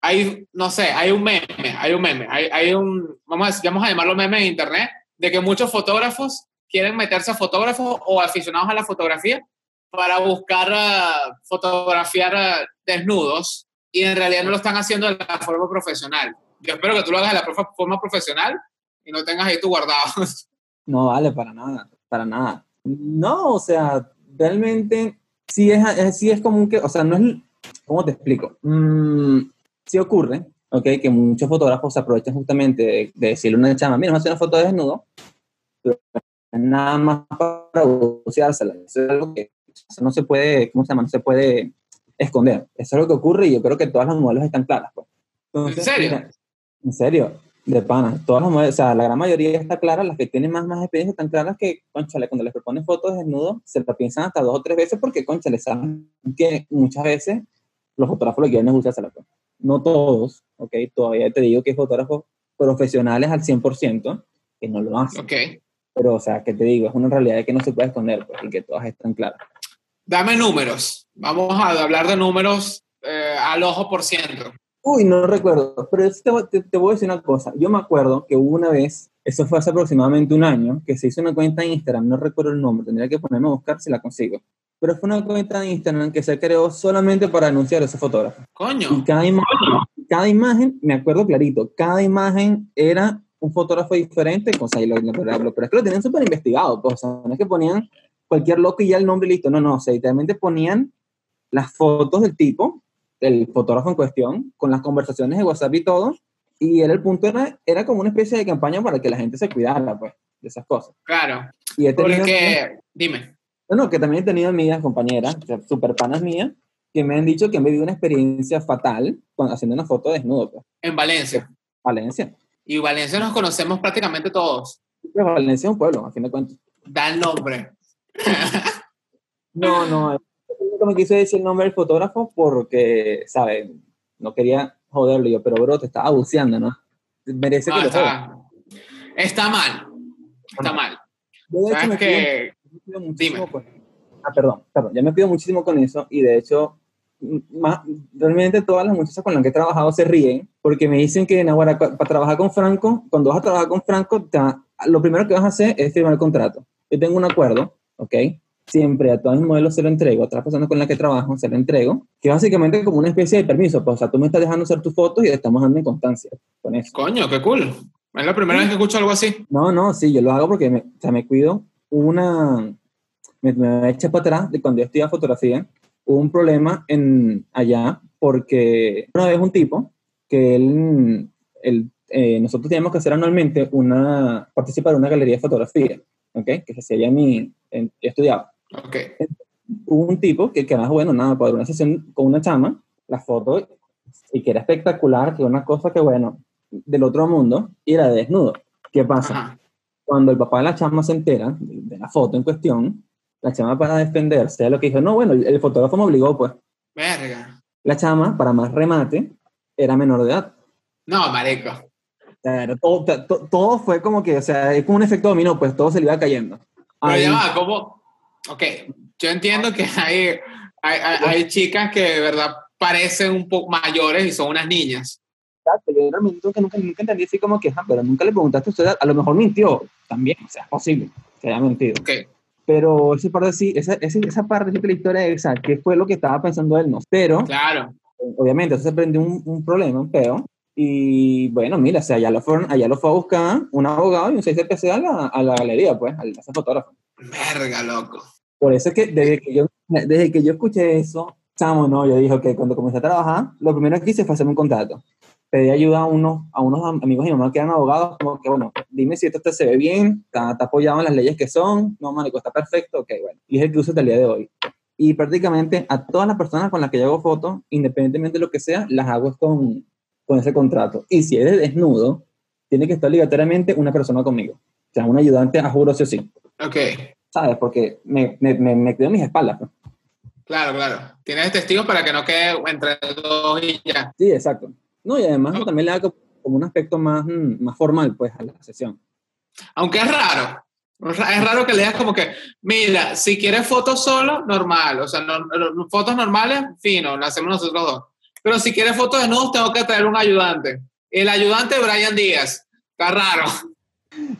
hay, no sé, hay un meme, hay un meme, hay, hay un, vamos a, vamos a llamarlo meme en internet, de que muchos fotógrafos quieren meterse a fotógrafos o aficionados a la fotografía para buscar uh, fotografiar uh, desnudos y en realidad no lo están haciendo de la forma profesional. Yo espero que tú lo hagas de la forma profesional y no tengas ahí tu guardado. No vale para nada, para nada. No, o sea, realmente sí es, sí es común que, o sea, no es, ¿cómo te explico? Mm, sí ocurre, ¿ok? Que muchos fotógrafos se aprovechan justamente de, decirle a una chama, mira, a hacer una foto de desnudo, pero nada más para buceársela. Eso es algo que no se puede, ¿cómo se llama? No se puede esconder. Eso es lo que ocurre y yo creo que todas las modelos están claras. Pues. ¿En serio? en serio. De pana. Todas las mujeres, o sea, la gran mayoría está clara, las que tienen más, más experiencia están claras que, conchale, cuando les proponen fotos desnudos, se lo piensan hasta dos o tres veces porque, conchale, saben que muchas veces los fotógrafos lo quieren es la foto. No todos, ¿ok? Todavía te digo que hay fotógrafos profesionales al 100% que no lo hacen. Ok. Pero, o sea, que te digo, es una realidad que no se puede esconder pues, y que todas están claras. Dame números. Vamos a hablar de números eh, al ojo por ciento. Uy, no recuerdo, pero te, te, voy a decir una cosa. Yo me acuerdo que hubo una vez, eso fue hace aproximadamente un año, que se hizo una cuenta en Instagram, no recuerdo el nombre, tendría que ponerme a buscar si la consigo. Pero fue una cuenta de Instagram que se creó solamente para anunciar a ese fotógrafo. Coño. Y cada imagen, cada imagen, me acuerdo clarito, cada imagen era un fotógrafo diferente, cosa, y lo, pero es que lo tenían súper investigado, pues, o sea, no es que ponían cualquier loco y ya el nombre listo, no, no, o sea, literalmente ponían las fotos del tipo el fotógrafo en cuestión, con las conversaciones de WhatsApp y todo, y era el punto era, era como una especie de campaña para que la gente se cuidara, pues, de esas cosas. Claro. Y he tenido, Porque, dime. Bueno, que también he tenido amigas, compañeras, super panas mías, que me han dicho que han vivido una experiencia fatal cuando, haciendo una foto desnudo. Pues. En Valencia. Valencia. Y Valencia nos conocemos prácticamente todos. Valencia es un pueblo, a fin de cuentas. Da el nombre. No, no, me quise decir el nombre del fotógrafo porque, ¿sabes? No quería joderlo yo, pero bro, te estaba buceando, ¿no? Merece que lo está, está mal. Está mal. ¿Sabes que... Ah, perdón, perdón, ya me pido muchísimo con eso y de hecho, más, realmente todas las muchachas con las que he trabajado se ríen porque me dicen que para trabajar con Franco, cuando vas a trabajar con Franco, lo primero que vas a hacer es firmar el contrato. Yo tengo un acuerdo, ¿ok? siempre a todos mis modelos se lo entrego, a otras personas con las que trabajo se lo entrego, que básicamente es como una especie de permiso, pues, o sea, tú me estás dejando hacer tus fotos y estamos dando en constancia con eso. Coño, qué cool. Es la primera vez que escucho algo así. No, no, sí, yo lo hago porque me, o sea, me cuido una... Me, me eché para atrás de cuando yo estudiaba fotografía, hubo un problema en allá porque una vez un tipo que él, él eh, nosotros teníamos que hacer anualmente una, participar en una galería de fotografía, ¿ok? Que se hacía en mi, en, yo estudiaba. Ok. Hubo un tipo que, que más bueno, nada, para una sesión con una chama, la foto, y que era espectacular, que una cosa que, bueno, del otro mundo, y era desnudo. ¿Qué pasa? Cuando el papá de la chama se entera de, la foto en cuestión, la chama para defenderse, lo que dijo, no, bueno, el, el fotógrafo me obligó, pues. Verga. La chama, para más remate, era menor de edad. No, marico. Pero todo, to- todo fue como que, o sea, es como un efecto dominó, pues todo se le iba cayendo. Pero ya va, ¿cómo? Ok, yo entiendo que hay, hay, hay, hay chicas que de verdad parecen un poco mayores y son unas niñas. Exacto, yo realmente nunca, nunca, nunca entendí así como que, ah, pero nunca le preguntaste a usted, a lo mejor mintió también, o sea, es posible que haya mentido. Ok, Pero esa parte sí, esa, esa, esa parte que la historia es esa, que fue lo que estaba pensando él, no. Pero, claro. obviamente, eso se prendió un, un problema, un peo. Y bueno, mira, o sea, allá lo, fueron, allá lo fue a buscar un abogado y un 6CPC a la, a la galería, pues, al a ese fotógrafo. Verga, loco. Por eso es que desde que yo, desde que yo escuché eso, chamo, no, yo dije que cuando comencé a trabajar, lo primero que hice fue hacerme un contrato. Pedí ayuda a unos, a unos am- amigos y mamá que eran abogados, como que, bueno, dime si esto te se ve bien, está, está apoyado en las leyes que son, no, marico, está perfecto, ok, bueno. Y es el que uso hasta el día de hoy. Y prácticamente a todas las personas con las que yo hago fotos, independientemente de lo que sea, las hago con, con ese contrato. Y si es de desnudo, tiene que estar obligatoriamente una persona conmigo. O sea, un ayudante, a juro sí o sí. Ok, ¿Sabes? Porque me, me, me, me cuido mis espaldas. pues. claro, claro. Tienes testigos para que no quede entre dos y ya. Sí, exacto. No, y además Ok. también le da co- como un aspecto más, mm, más formal, pues, a la sesión. Aunque es raro. Es raro que le digas como que, mira, si quieres fotos solo, normal. O sea, no- no- fotos normales, fino, las hacemos nosotros dos. Pero si quieres fotos desnudos, tengo que traer un ayudante. El ayudante, Brian Díaz. Está raro.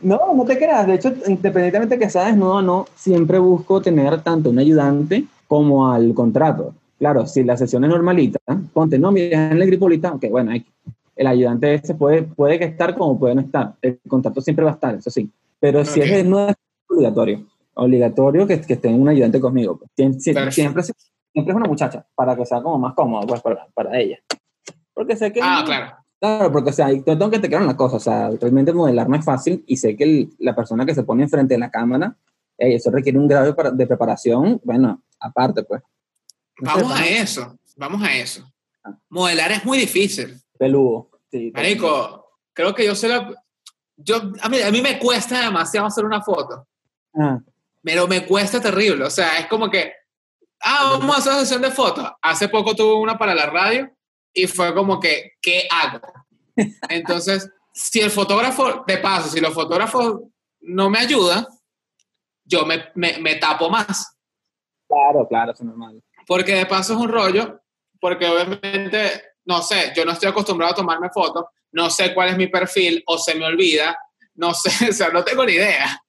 No, no te creas. De hecho, independientemente que sea desnudo o no, siempre busco tener tanto un ayudante como al contrato. Claro, si la sesión es normalita, ponte, no, mira, en la gripolita, ok, bueno, hay- el ayudante ese puede, puede que estar como puede no estar. El contrato siempre va a estar, eso sí. Pero si es desnudo, es obligatorio. Obligatorio que, que esté un ayudante conmigo. sie- siempre, siempre es una muchacha, para que sea como más cómodo pues, para, para ella. Porque sé que... Ah, claro. Claro, porque o sea, yo tengo que te quedar una cosa, o sea, realmente modelar no es fácil y sé que el- la persona que se pone enfrente de la cámara, eh, eso requiere un grado de, de preparación, bueno, aparte pues. Vamos a eso. Vamos a eso. Ah. Modelar es muy difícil. Peludo. Sí, Marico, creo que yo sé la... Yo, a, mí, a mí me cuesta demasiado hacer una foto. Ah, pero me cuesta terrible. O sea, es como que, ah, vamos a hacer una sesión de fotos. Hace poco tuve una para la radio y fue como que, ¿qué hago? Entonces, si el fotógrafo, de paso, si los fotógrafos no me ayudan, yo me, me, me tapo más. claro, claro, eso es normal. Porque de paso es un rollo, porque obviamente, no sé, yo no estoy acostumbrado a tomarme fotos, no sé cuál es mi perfil o se me olvida, no sé, o sea, no tengo ni idea.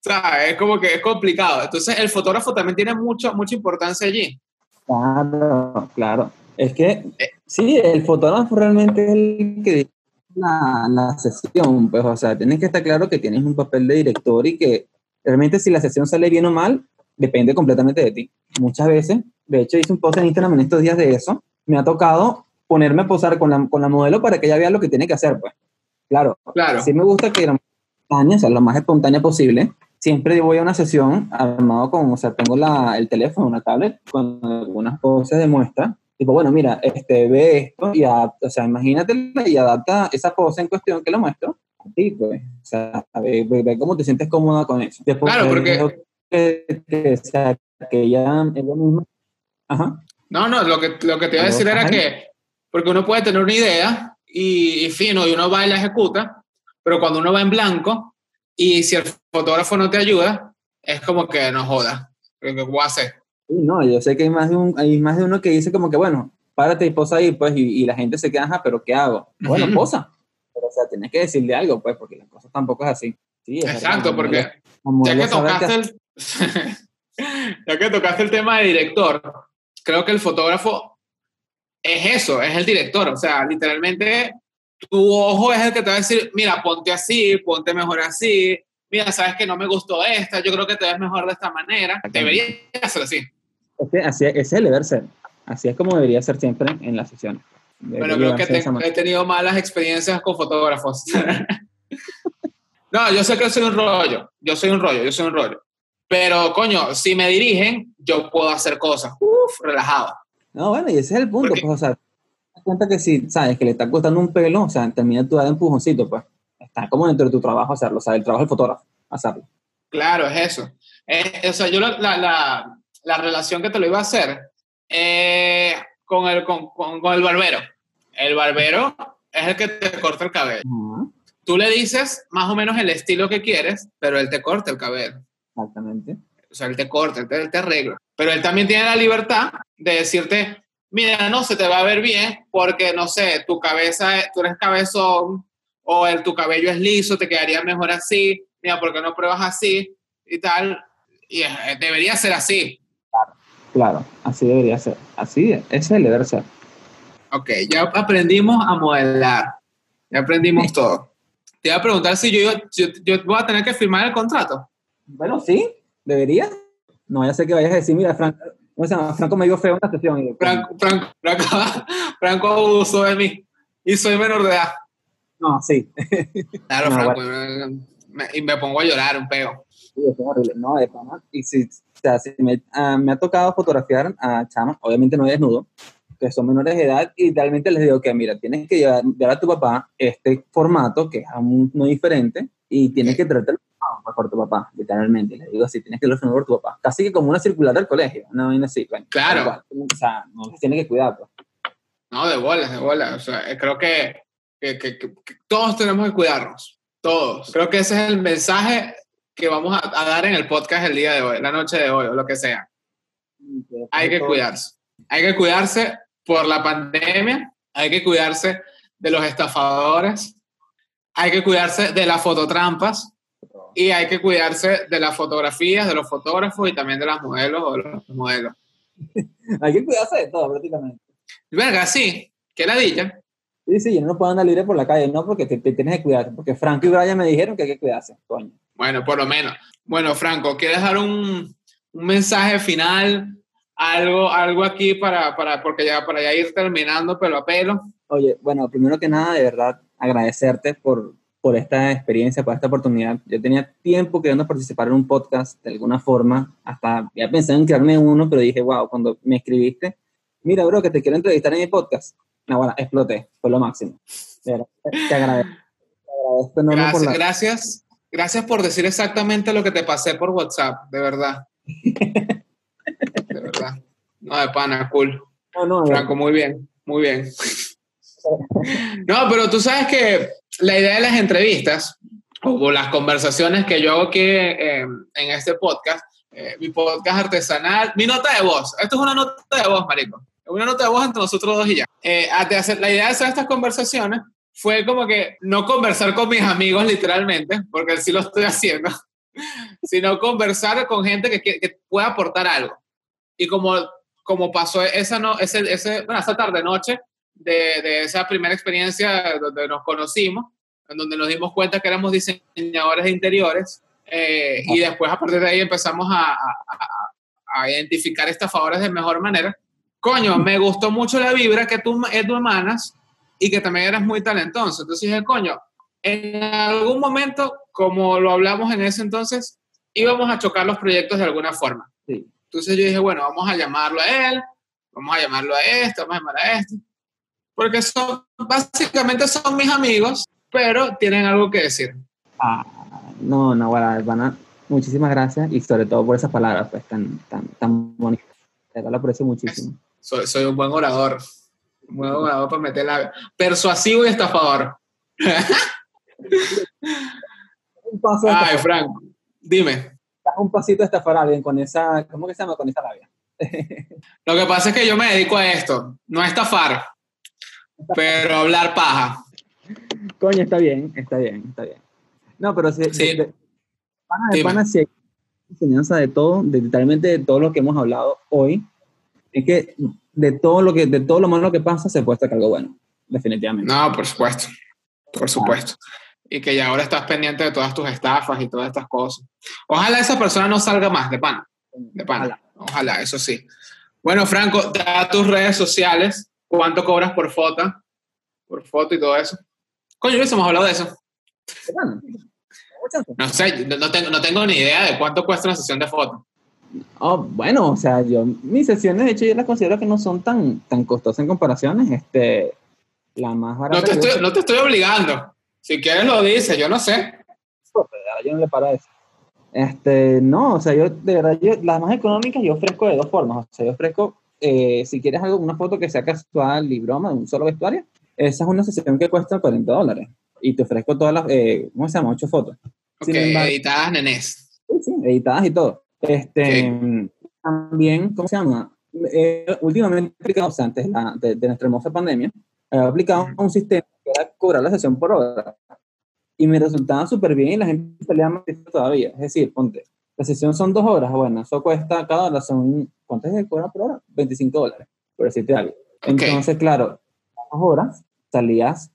¿Sabes? Es como que es complicado. Entonces, el fotógrafo también tiene mucho, mucha importancia allí. Claro, claro. Es que, sí, el fotógrafo realmente es el que la, la sesión, pues, o sea, tienes que estar claro que tienes un papel de director y que realmente si la sesión sale bien o mal, depende completamente de ti. Muchas veces, de hecho, hice un post en Instagram en estos días de eso, me ha tocado ponerme a posar con la, con la modelo para que ella vea lo que tiene que hacer, pues. Claro, Claro. sí me gusta que la espontánea, o sea, lo más espontánea posible. Siempre voy a una sesión armado con, o sea, tengo la, el teléfono, una tablet, con algunas poses de muestra. Tipo, bueno, mira, este, ve esto y adapta, o sea, imagínate y adapta esa pose en cuestión que lo muestro. Sí, pues, o sea, ve, ve- ve cómo te sientes cómoda con eso. Después, Claro, porque- Que, que, o sea, que ella es lo mismo. Ajá. No, no, lo que, lo que te iba a decir era Ajá. que, porque uno puede tener una idea y, y fino, y uno va y la ejecuta, pero cuando uno va en blanco y si el fotógrafo no te ayuda, es como que no joda. ¿Qué voy a hacer? No, yo sé que hay más de, un, hay más de uno que dice como que, bueno, párate y posa ahí, pues, y, y la gente se queda, ajá, pero ¿qué hago? Bueno, posa. Pero, o sea, tienes que decirle algo, pues, porque las cosas tampoco es así. Sí, es Exacto, porque como ya que tocaste el, ya que tocaste el tema de director, creo que el fotógrafo es eso, es el director. O sea, literalmente tu ojo es el que te va a decir, mira, ponte así, ponte mejor así, mira, sabes que no me gustó esta, yo creo que te ves mejor de esta manera. Debería ser así. Es que así, ese es el deber ser. Así es como debería ser siempre en las sesiones. Bueno, creo que he tenido malas experiencias con fotógrafos. no, yo sé que soy un rollo, yo soy un rollo, yo soy un rollo. Pero, coño, si me dirigen, yo puedo hacer cosas, uff, relajado. No, bueno, y ese es el punto, pues, o sea, te cuenta que si sabes que le está costando un pelo, o sea, termina tu de empujoncito, pues, está como dentro de tu trabajo hacerlo, o sea, el trabajo del fotógrafo, hacerlo. Claro, es eso. o sea, yo la, la, la, relación que te lo iba a hacer eh, con, el, con, con, el barbero. El barbero es el que te corta el cabello. Tú le dices más o menos el estilo que quieres, pero él te corta el cabello. Exactamente. O sea, él te corta, él te, él te arregla. Pero él también tiene la libertad de decirte, mira, no, se te va a ver bien porque, no sé, tu cabeza, tú eres cabezón o el, tu cabello es liso, te quedaría mejor así, mira, ¿por qué no pruebas así y tal? Y debería ser así. Claro, claro, así debería ser. Así, ese es el deber ser. Ok, ya aprendimos a modelar, ya aprendimos todo. Te iba a preguntar si yo, yo, yo voy a tener que firmar el contrato. Bueno, sí, debería. No ya sé que vayas a decir, mira, Franco, Franco me dio feo en la sesión. Franco, Franco, Franco, Franco abusó de mí y soy menor de edad. No, sí. Claro, Franco, y me pongo a llorar un peo. Sí, es horrible. No, de pana. Y si, o sea, si me, ah, me, ha tocado fotografiar a chamas, obviamente no desnudo, que son menores de edad, y realmente les digo que, mira, tienes que llevar, a tu papá este formato, que es aún no diferente, y tienes que tratarlo por tu papá, literalmente. Le digo así, tienes que hacerlo por tu papá. Casi que como una circular del colegio, una vaina así. claro. o sea, no tiene que cuidar. Pues. No, de bolas, de bolas. O sea, creo que, que, que, que, todos tenemos que cuidarnos. Todos. Creo que ese es el mensaje que vamos a, a, dar en el podcast el día de hoy, la noche de hoy o lo que sea. Hay que cuidarse. Hay que cuidarse por la pandemia, hay que cuidarse de los estafadores, hay que cuidarse de las fototrampas y hay que cuidarse de las fotografías, de los fotógrafos y también de las modelos o de los modelos. hay que cuidarse de todo prácticamente. Verga, sí, qué ladilla. Sí, sí, yo no puedo andar libre por la calle, no, porque te, tienes que cuidar, porque Franco y Brian me dijeron que hay que cuidarse, coño. Bueno, por lo menos. Bueno, Franco, ¿quieres dar un, un mensaje final? Algo, algo aquí para, para, porque ya, para ya ir terminando pelo a pelo. Oye, bueno, primero que nada, de verdad, agradecerte por, por esta experiencia, por esta oportunidad. Yo tenía tiempo queriendo participar en un podcast de alguna forma, hasta ya pensé en crearme uno, pero dije, wow, cuando me escribiste, mira, bro, que te quiero entrevistar en mi podcast. No, bueno, exploté, fue lo máximo. Te agradezco. Te agradezco gracias, por gracias, gracias por decir exactamente lo que te pasé por WhatsApp, de verdad. de verdad. No, de pana, cool. No, no, Franco, muy bien, muy bien. No, pero tú sabes que la idea de las entrevistas o las conversaciones que yo hago aquí eh, en este podcast, eh, mi podcast artesanal, mi nota de voz. Esto es una nota de voz, marico una nota de voz entre nosotros dos y ya. Eh, la idea de hacer estas conversaciones fue como que no conversar con mis amigos literalmente, porque sí lo estoy haciendo, sino conversar con gente que, que, pueda aportar algo. Y como, como pasó esa, no, ese, ese, bueno, esa tarde-noche de, de, esa primera experiencia donde nos conocimos, en donde nos dimos cuenta que éramos diseñadores de interiores, eh, y después a partir de ahí empezamos a, a, a, identificar estafadores de mejor manera coño, me gustó mucho la vibra que tú, eh, tú emanas y que también eras muy talentoso. Entonces dije, coño, en algún momento, como lo hablamos en ese entonces, íbamos a chocar los proyectos de alguna forma. Sí. Entonces yo dije, bueno, vamos a llamarlo a él, vamos a llamarlo a este, vamos a llamar a este. Porque son, básicamente son mis amigos, pero tienen algo que decir. Ah, no, no, bueno, muchísimas gracias y sobre todo por esas palabras pues, tan, tan, tan bonitas. Te lo aprecio muchísimo. Soy, soy un buen orador. Un buen orador para meter la... Persuasivo y estafador. un paso Ay, Frank, dime. Un pasito a estafar a alguien con esa... ¿Cómo que se llama? Con esa labia. Lo que pasa es que yo me dedico a esto. No a estafar, pero hablar paja. Coño, está bien, está bien, está bien. No, pero si, sí. de, pana de pana, si hay enseñanza de todo, de, literalmente de todo lo que hemos hablado hoy, es que de todo lo que de todo lo malo que pasa se puede sacar algo bueno, definitivamente. No, por supuesto, por supuesto. Y que ya ahora estás pendiente de todas tus estafas y todas estas cosas. Ojalá esa persona no salga más de pan. De pan. Ojalá, eso sí. Bueno, Franco, da tus redes sociales ¿Cuánto cobras por foto? Por foto y todo eso. Coño, hubiésemos hablado de eso. No sé, no tengo, no tengo ni idea de cuánto cuesta una sesión de fotos. Oh, bueno, o sea, yo, mis sesiones, de hecho, yo las considero que no son tan, tan costosas en comparaciones. Este, la más barata. No te, estoy, no te estoy obligando. Si quieres lo dices, yo no sé. Yo no le paro eso. Este, no, o sea, yo, de verdad, yo, las más económicas yo ofrezco de dos formas. O sea, yo ofrezco, eh, si quieres algo, una foto que sea casual y broma, de un solo vestuario, esa es una sesión que cuesta 40 dólares. Y te ofrezco todas las, eh, ¿cómo se llama? Ocho fotos. Ok, editadas, nenés. Sí, sí, editadas y todo. Este, También, ¿cómo se llama? Eh, últimamente, o sea, antes de, de, nuestra hermosa pandemia, he aplicado un sistema que era cobrar la sesión por hora. Y me resultaba súper bien y la gente salía más todavía. Es decir, ponte, la sesión son dos horas, bueno, eso cuesta cada hora, son, ¿cuánto es de cobra por hora? 25 dólares, por decirte algo. Entonces, claro, dos horas salías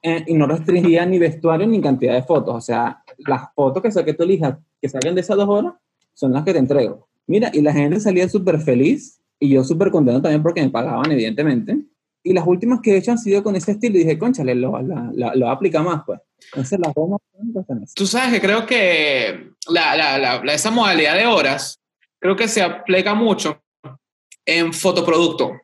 eh, y no restringía ni vestuario ni cantidad de fotos. O sea, las fotos que, sea, que tú elijas que salgan de esas dos horas son las que te entrego. Mira, y la gente salía súper feliz y yo súper contento también porque me pagaban, evidentemente. Y las últimas que he hecho han sido con ese estilo y dije, conchale, lo, lo, lo aplica más, pues. Entonces, las dos Tú sabes que creo que la, la, esa modalidad de horas, creo que se aplica mucho en fotoproducto.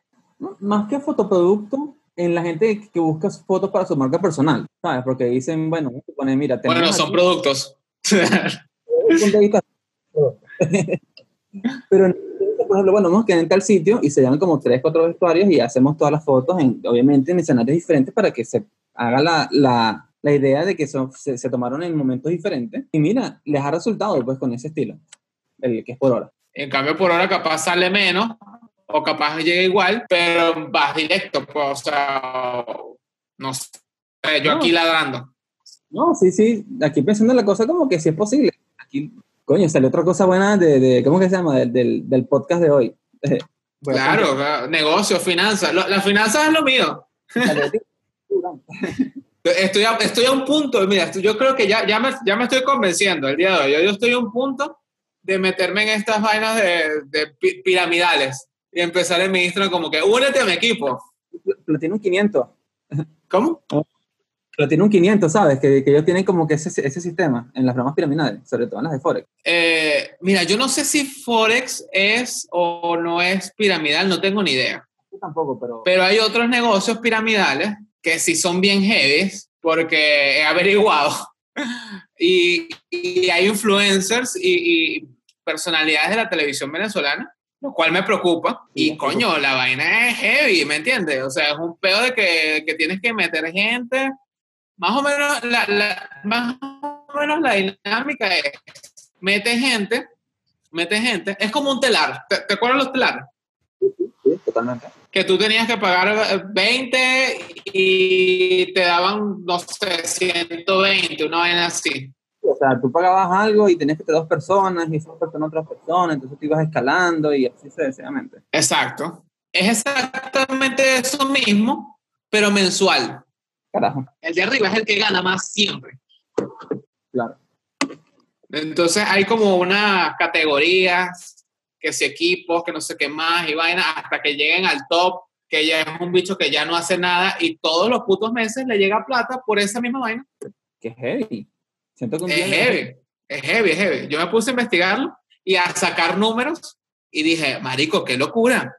más que fotoproducto, en la gente que busca fotos para su marca personal, ¿sabes? Porque dicen, bueno, pone, mira, bueno, son productos. Pero, por ejemplo, bueno, vamos a quedar en tal sitio y se llaman como tres, cuatro vestuarios y hacemos todas las fotos, en, obviamente en escenarios diferentes para que se haga la, la, la idea de que son, se, se, tomaron en momentos diferentes. Y mira, les ha resultado pues con ese estilo, el que es por hora. En cambio, por hora capaz sale menos o capaz llega igual, pero vas directo, pues, o sea, no sé, yo aquí ladrando. No, sí, sí, aquí pensando en la cosa como que si es posible. Aquí Coño, salió otra cosa buena de, de ¿cómo que se llama? Del, del, podcast de hoy. claro, negocio, finanzas. Las finanzas es lo mío. estoy, a, estoy a un punto, mira, yo creo que ya, ya, me, ya me estoy convenciendo el día de hoy. Yo, yo estoy a un punto de meterme en estas vainas de, de piramidales y empezar el ministro como que únete a mi equipo. Lo tiene un 500. ¿Cómo? Oh. Pero tiene un 500, ¿sabes? Que, que ellos tienen como que ese, ese, sistema en las ramas piramidales, sobre todo en las de Forex. Eh, mira, yo no sé si Forex es o no es piramidal, no tengo ni idea. Yo tampoco, pero... Pero hay otros negocios piramidales que sí son bien heavy, porque he averiguado. y, y, hay influencers y, y personalidades de la televisión venezolana lo cual me preocupa. Y coño, la vaina es heavy, ¿me entiendes? O sea, es un pedo de que, que tienes que meter gente más o menos la, la, más o menos la dinámica es, mete gente, mete gente, es como un telar, ¿te, te acuerdas los telares? Sí, totalmente. Que tú tenías que pagar 20 y te daban, no sé, 120, una vaina así. O sea, tú pagabas algo y tenías que tener dos personas y esas personas otras personas, entonces tú ibas escalando y así sucesivamente. Exacto. Es exactamente eso mismo, pero mensual. Carajo. El de arriba es el que gana más siempre. Claro. Entonces hay como unas categorías, que si equipos, que no sé qué más, y vaina, hasta que lleguen al top, que ya es un bicho que ya no hace nada, y todos los putos meses le llega plata por esa misma vaina. Qué heavy. Siento que es heavy, es heavy, es heavy. Yo me puse a investigarlo y a sacar números y dije, marico, qué locura.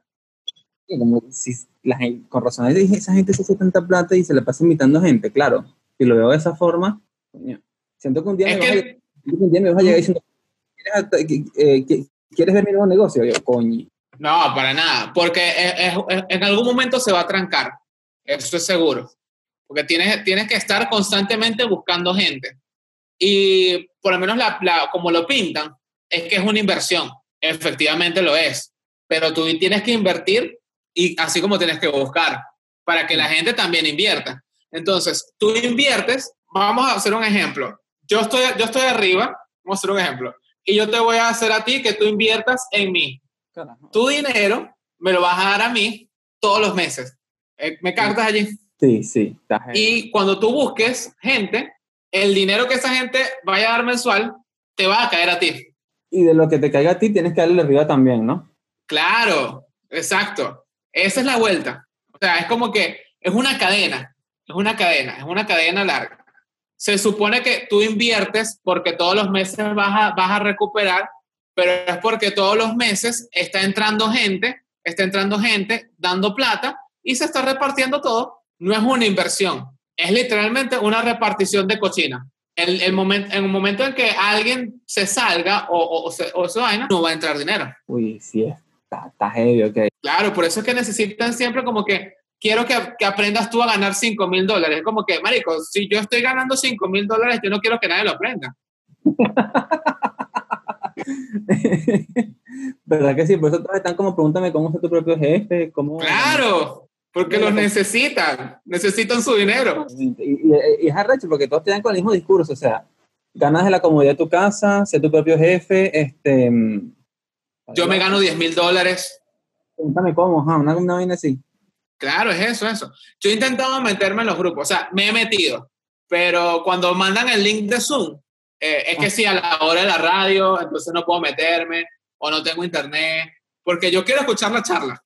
Como si la gente, con razón dije, esa gente se hace tanta plata y se le pasa invitando gente, claro. Si lo veo de esa forma, siento que un día, me, que, vas a, un día me vas a llegar diciendo, ¿quieres, ¿quieres ver mi nuevo negocio? Yo, coño. No, para nada, porque es, es, en algún momento se va a trancar, eso es seguro, porque tienes, tienes que estar constantemente buscando gente. Y por lo menos la, la, como lo pintan, es que es una inversión, efectivamente lo es, pero tú tienes que invertir y así como tienes que buscar para que la gente también invierta. Entonces, tú inviertes, vamos a hacer un ejemplo. Yo estoy, yo estoy arriba, vamos a hacer un ejemplo, y yo te voy a hacer a ti que tú inviertas en mí. Tu dinero me lo vas a dar a mí todos los meses. Eh, ¿Me cartas allí? Sí, sí. Y cuando tú busques gente, el dinero que esa gente vaya a dar mensual te va a caer a ti. Y de lo que te caiga a ti tienes que darle arriba también, ¿no? Claro, exacto. Esa es la vuelta. sea, es como que es una cadena, es una cadena, es una cadena larga. Se supone que tú inviertes porque todos los meses vas a, vas a recuperar, pero es porque todos los meses está entrando gente, está entrando gente dando plata y se está repartiendo todo. No es una inversión, es literalmente una repartición de cochina. El, el momento, en un momento en que alguien se salga o, o, o, se, o se vaina, no va a entrar dinero. Uy, sí, está, está heavy, ok. Claro, por eso es que necesitan siempre como que quiero que, que aprendas tú a ganar 5 mil dólares. Como que, marico, si yo estoy ganando 5 mil dólares, yo no quiero que nadie lo aprenda. ¿Verdad que sí? Por eso todos están como, pregúntame cómo es tu propio jefe, cómo... Claro, porque los necesitan, necesitan su dinero. Y, y, y es arrecho porque todos te dan con el mismo discurso, o sea, ganas de la comodidad de tu casa, sé tu propio jefe, este... Yo me gano 10 mil dólares. Pregúntame cómo, ajá, una, una vaina así. Claro, es eso, eso. Yo he intentado meterme en los grupos, o sea, me he metido, pero cuando mandan el link de Zoom, eh, es que sí, a la hora de la radio, entonces no puedo meterme o no tengo internet, porque yo quiero escuchar la charla.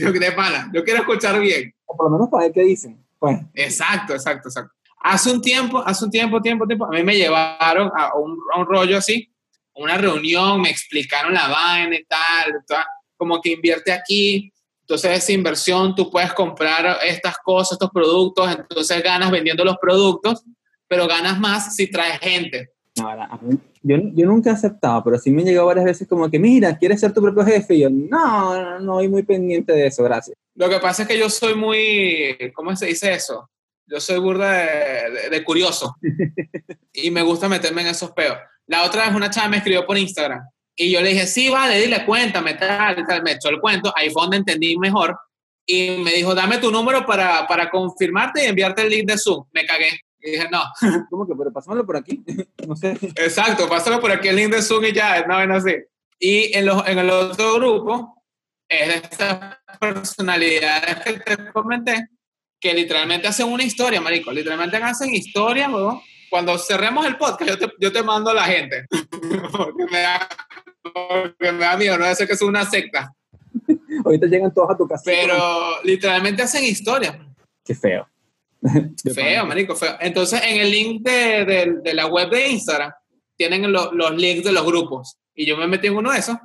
Yo de pana, yo quiero escuchar bien. O por lo menos para ver qué dicen. Pues. Exacto, exacto, exacto. Hace un tiempo, hace un tiempo, tiempo, tiempo, a mí me llevaron a un, a un rollo así, una reunión, me explicaron la vaina y tal, tal, como que invierte aquí, entonces esa inversión tú puedes comprar estas cosas, estos productos, entonces ganas vendiendo los productos, pero ganas más si traes gente. Ahora, yo, yo nunca he aceptado, pero sí me han llegado varias veces como que, mira, ¿quieres ser tu propio jefe? Y yo, no, no, no, estoy muy pendiente de eso, gracias. Lo que pasa es que yo soy muy, ¿cómo se dice eso? Yo soy burda de, de, de curioso y me gusta meterme en esos peos. La otra vez una chava me escribió por Instagram y yo le dije, sí, vale, dile, cuéntame, tal, tal. Me echó el cuento, ahí fue donde entendí mejor. Y me dijo, dame tu número para, para confirmarte y enviarte el link de Zoom. Me cagué. Y dije, no. ¿Cómo que? Pero pásamelo por aquí. no sé. Exacto, pásalo por aquí el link de Zoom y ya, no ven así. Y en, los, en el otro grupo es de estas personalidades que te comenté, que literalmente hacen una historia, marico. Literalmente hacen historia, weón. Cuando cerremos el podcast, yo te, yo te mando a la gente. porque, me da, porque me da miedo, no ser que es una secta. Ahorita llegan todos a tu casa. Pero literalmente hacen historia. Qué feo. feo, marico, feo. Entonces, en el link de, de, de la web de Instagram, tienen lo, los links de los grupos. Y yo me metí en uno de esos.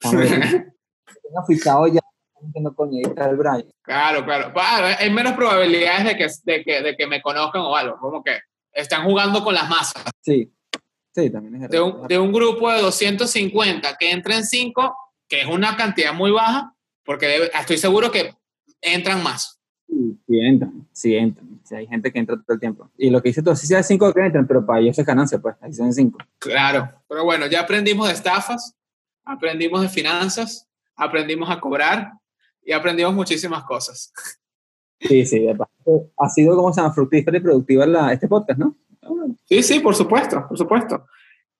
Tengo fijado ya no el Brian. Claro, claro. Hay menos probabilidades de que, de, que, de que me conozcan o algo. Como que están jugando con las masas. Sí, sí, también es de un, de un grupo de 250 que entren 5, que es una cantidad muy baja, porque debe, estoy seguro que entran más. Sí, entran, sí entran. Sí, hay gente que entra todo el tiempo. Y lo que dice tú, sí sea 5 que entran, pero para ellos es ganancia, pues, ahí son 5. Claro, pero bueno, ya aprendimos de estafas, aprendimos de finanzas, aprendimos a cobrar y aprendimos muchísimas cosas. Sí, sí, ha sido como se llama fructífera y productiva la, este podcast, ¿no? Sí, sí, por supuesto, por supuesto.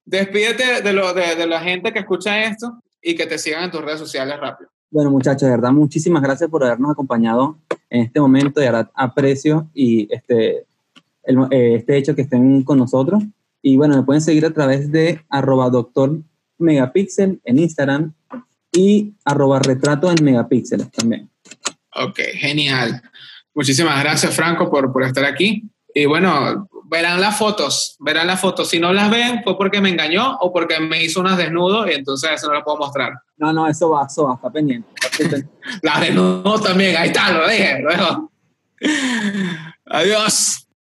Despídete de, lo, de, de la gente que escucha esto y que te sigan en tus redes sociales rápido. Bueno, muchachos, de verdad, muchísimas gracias por habernos acompañado en este momento. De verdad, aprecio y este, eh, este hecho que estén con nosotros. Y bueno, me pueden seguir a través de arroba doctor megapixel en Instagram y arroba retrato en megapíxeles también. Ok, genial. Muchísimas gracias, Franco, por, por estar aquí. Y bueno, verán las fotos, verán las fotos. Si no las ven, fue porque me engañó o porque me hizo unas desnudo y entonces eso no lo puedo mostrar. No, no, eso va, eso va, está pendiente. las desnudo también, ahí está, lo dije, luego. Adiós.